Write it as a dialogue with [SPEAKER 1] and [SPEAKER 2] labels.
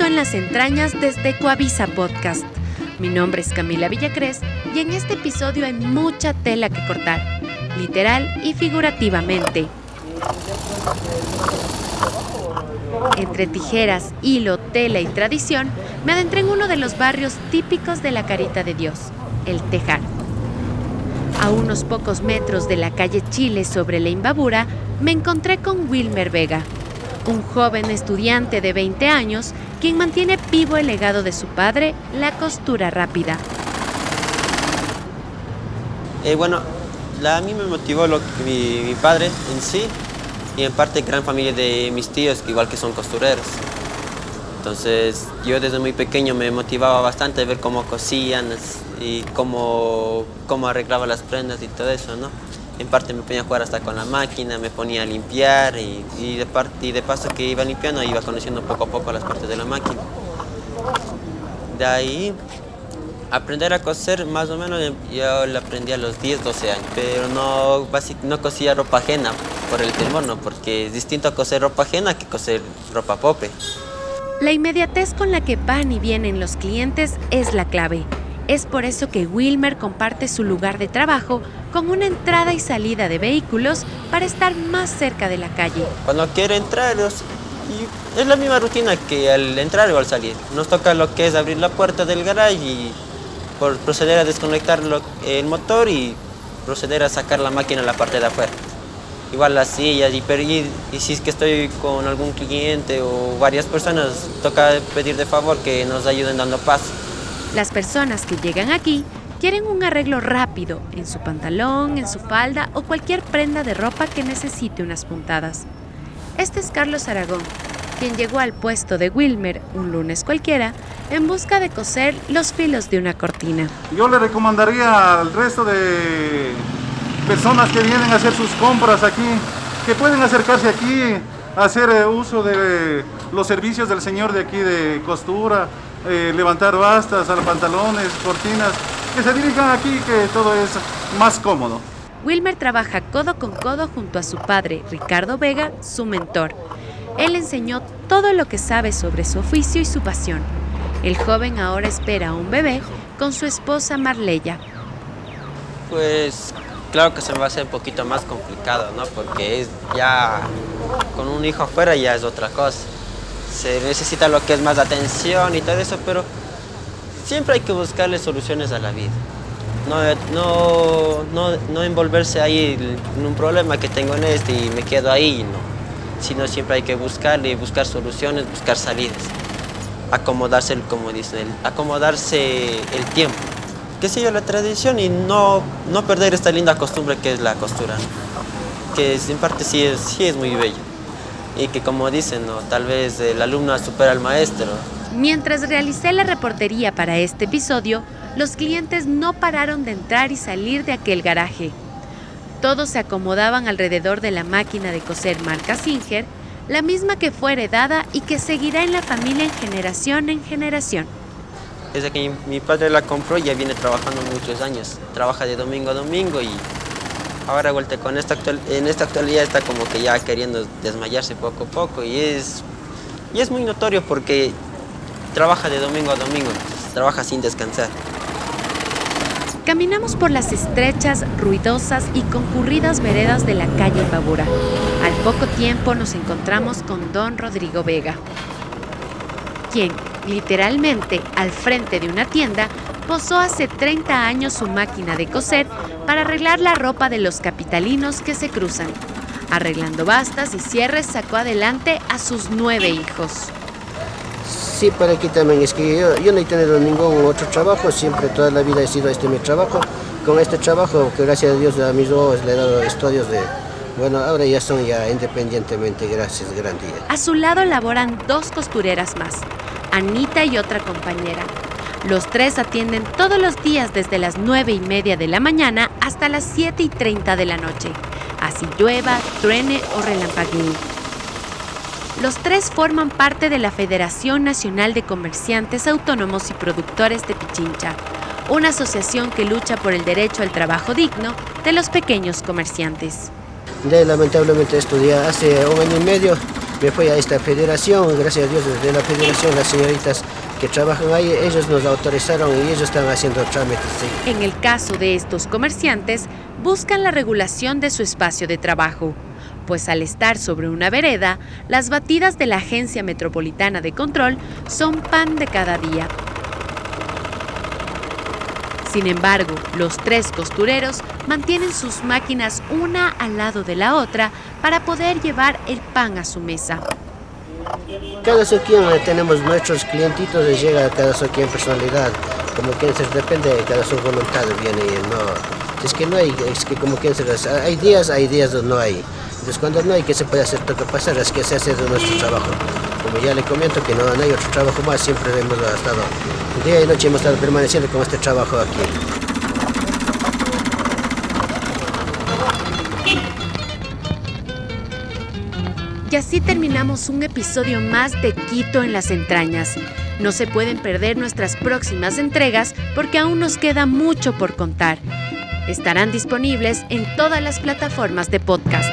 [SPEAKER 1] en las entrañas desde Coavisa Podcast. Mi nombre es Camila Villacrés y en este episodio hay mucha tela que cortar, literal y figurativamente. Entre tijeras, hilo, tela y tradición, me adentré en uno de los barrios típicos de la Carita de Dios, el Tejar. A unos pocos metros de la calle Chile sobre la Imbabura, me encontré con Wilmer Vega, un joven estudiante de 20 años quien mantiene vivo el legado de su padre, la costura rápida.
[SPEAKER 2] Eh, bueno, a mí me motivó lo mi, padre en sí y en parte gran familia de mis tíos, igual que son costureros. Entonces yo desde muy pequeño me motivaba bastante a ver cómo cosían y cómo, cómo arreglaba las prendas y todo eso, ¿no? En parte me ponía a jugar hasta con la máquina, me ponía a limpiar y, y, de, parte, y de paso que iba limpiando iba conociendo poco a poco las partes de la máquina. De ahí, aprender a coser más o menos yo lo aprendí a los 10, 12 años, pero no, no cosía ropa ajena por el temor, ¿no? porque es distinto a coser ropa ajena que coser ropa pope.
[SPEAKER 1] La inmediatez con la que van y vienen los clientes es la clave. Es por eso que Wilmer comparte su lugar de trabajo con una entrada y salida de vehículos para estar más cerca de la calle.
[SPEAKER 2] Cuando quiere entrar, es la misma rutina que al entrar o al salir. Nos toca lo que es abrir la puerta del garage y proceder a desconectar el motor y proceder a sacar la máquina a la parte de afuera. Igual las sillas y, y, y si es que estoy con algún cliente o varias personas, toca pedir de favor que nos ayuden dando paso.
[SPEAKER 1] Las personas que llegan aquí quieren un arreglo rápido en su pantalón, en su falda o cualquier prenda de ropa que necesite unas puntadas. Este es Carlos Aragón, quien llegó al puesto de Wilmer un lunes cualquiera en busca de coser los filos de una cortina.
[SPEAKER 3] Yo le recomendaría al resto de personas que vienen a hacer sus compras aquí que pueden acercarse aquí hacer eh, uso de los servicios del señor de aquí de costura, eh, levantar bastas, pantalones, cortinas, que se dirijan aquí, que todo es más cómodo.
[SPEAKER 1] Wilmer trabaja codo con codo junto a su padre, Ricardo Vega, su mentor. Él enseñó todo lo que sabe sobre su oficio y su pasión. El joven ahora espera a un bebé con su esposa Marleya.
[SPEAKER 2] Pues claro que se me va a hacer un poquito más complicado, ¿no? Porque es ya con un hijo afuera ya es otra cosa se necesita lo que es más atención y todo eso, pero siempre hay que buscarle soluciones a la vida. No, no, no, no envolverse ahí en un problema que tengo en este y me quedo ahí, no. Sino siempre hay que buscarle, buscar soluciones, buscar salidas. Acomodarse, como dicen, acomodarse el tiempo. Que siga la tradición y no, no perder esta linda costumbre que es la costura. Que en parte sí es, sí es muy bello y que como dicen, ¿no? tal vez el alumno supera al maestro.
[SPEAKER 1] Mientras realicé la reportería para este episodio, los clientes no pararon de entrar y salir de aquel garaje. Todos se acomodaban alrededor de la máquina de coser marca Singer, la misma que fue heredada y que seguirá en la familia en generación en generación.
[SPEAKER 2] Desde que mi padre la compró ya viene trabajando muchos años. Trabaja de domingo a domingo y ahora vuelta con esta actual, en esta actualidad está como que ya queriendo desmayarse poco a poco y es, y es muy notorio porque trabaja de domingo a domingo, trabaja sin descansar.
[SPEAKER 1] Caminamos por las estrechas, ruidosas y concurridas veredas de la calle Babura. Al poco tiempo nos encontramos con don Rodrigo Vega, quien, literalmente al frente de una tienda, posó hace 30 años su máquina de coser para arreglar la ropa de los capitalinos que se cruzan. Arreglando bastas y cierres sacó adelante a sus nueve hijos.
[SPEAKER 4] Sí, para aquí también es que yo, no he tenido ningún otro trabajo, siempre toda la vida he sido este mi trabajo. Con este trabajo, que gracias a Dios a mis dos le he dado estudios de, bueno, ahora ya son ya independientemente, gracias, gran día.
[SPEAKER 1] A su lado laboran dos costureras más, Anita y otra compañera, los tres atienden todos los días desde las 9 y media de la mañana hasta las 7 y 30 de la noche, así llueva, truene o relampaguee. Los tres forman parte de la Federación Nacional de Comerciantes Autónomos y Productores de Pichincha, una asociación que lucha por el derecho al trabajo digno de los pequeños comerciantes.
[SPEAKER 4] lamentablemente estudié hace un año y medio me fui a esta federación, gracias a Dios desde la federación, las señoritas que trabajan ahí, ellos nos autorizaron y ellos están haciendo trámites.
[SPEAKER 1] En el caso de estos comerciantes, buscan la regulación de su espacio de trabajo, pues al estar sobre una vereda, las batidas de la Agencia Metropolitana de Control son pan de cada día. Sin embargo, los tres costureros mantienen sus máquinas una al lado de la otra para poder llevar el pan a su mesa.
[SPEAKER 4] Cada soquín tenemos nuestros clientitos y llega cada soquín en personalidad, como quien se depende de cada su voluntad viene y no. Es que no hay, es que como quien se hay días, hay días donde no hay. Entonces cuando no hay, ¿qué se puede hacer? Toca pasar, es que se hace de nuestro trabajo. Como ya le comento que no, hay otro trabajo más, siempre hemos estado, día y noche hemos estado permaneciendo con este trabajo aquí.
[SPEAKER 1] Y así terminamos un episodio más de Quito en las entrañas. No se pueden perder nuestras próximas entregas porque aún nos queda mucho por contar. Estarán disponibles en todas las plataformas de podcast.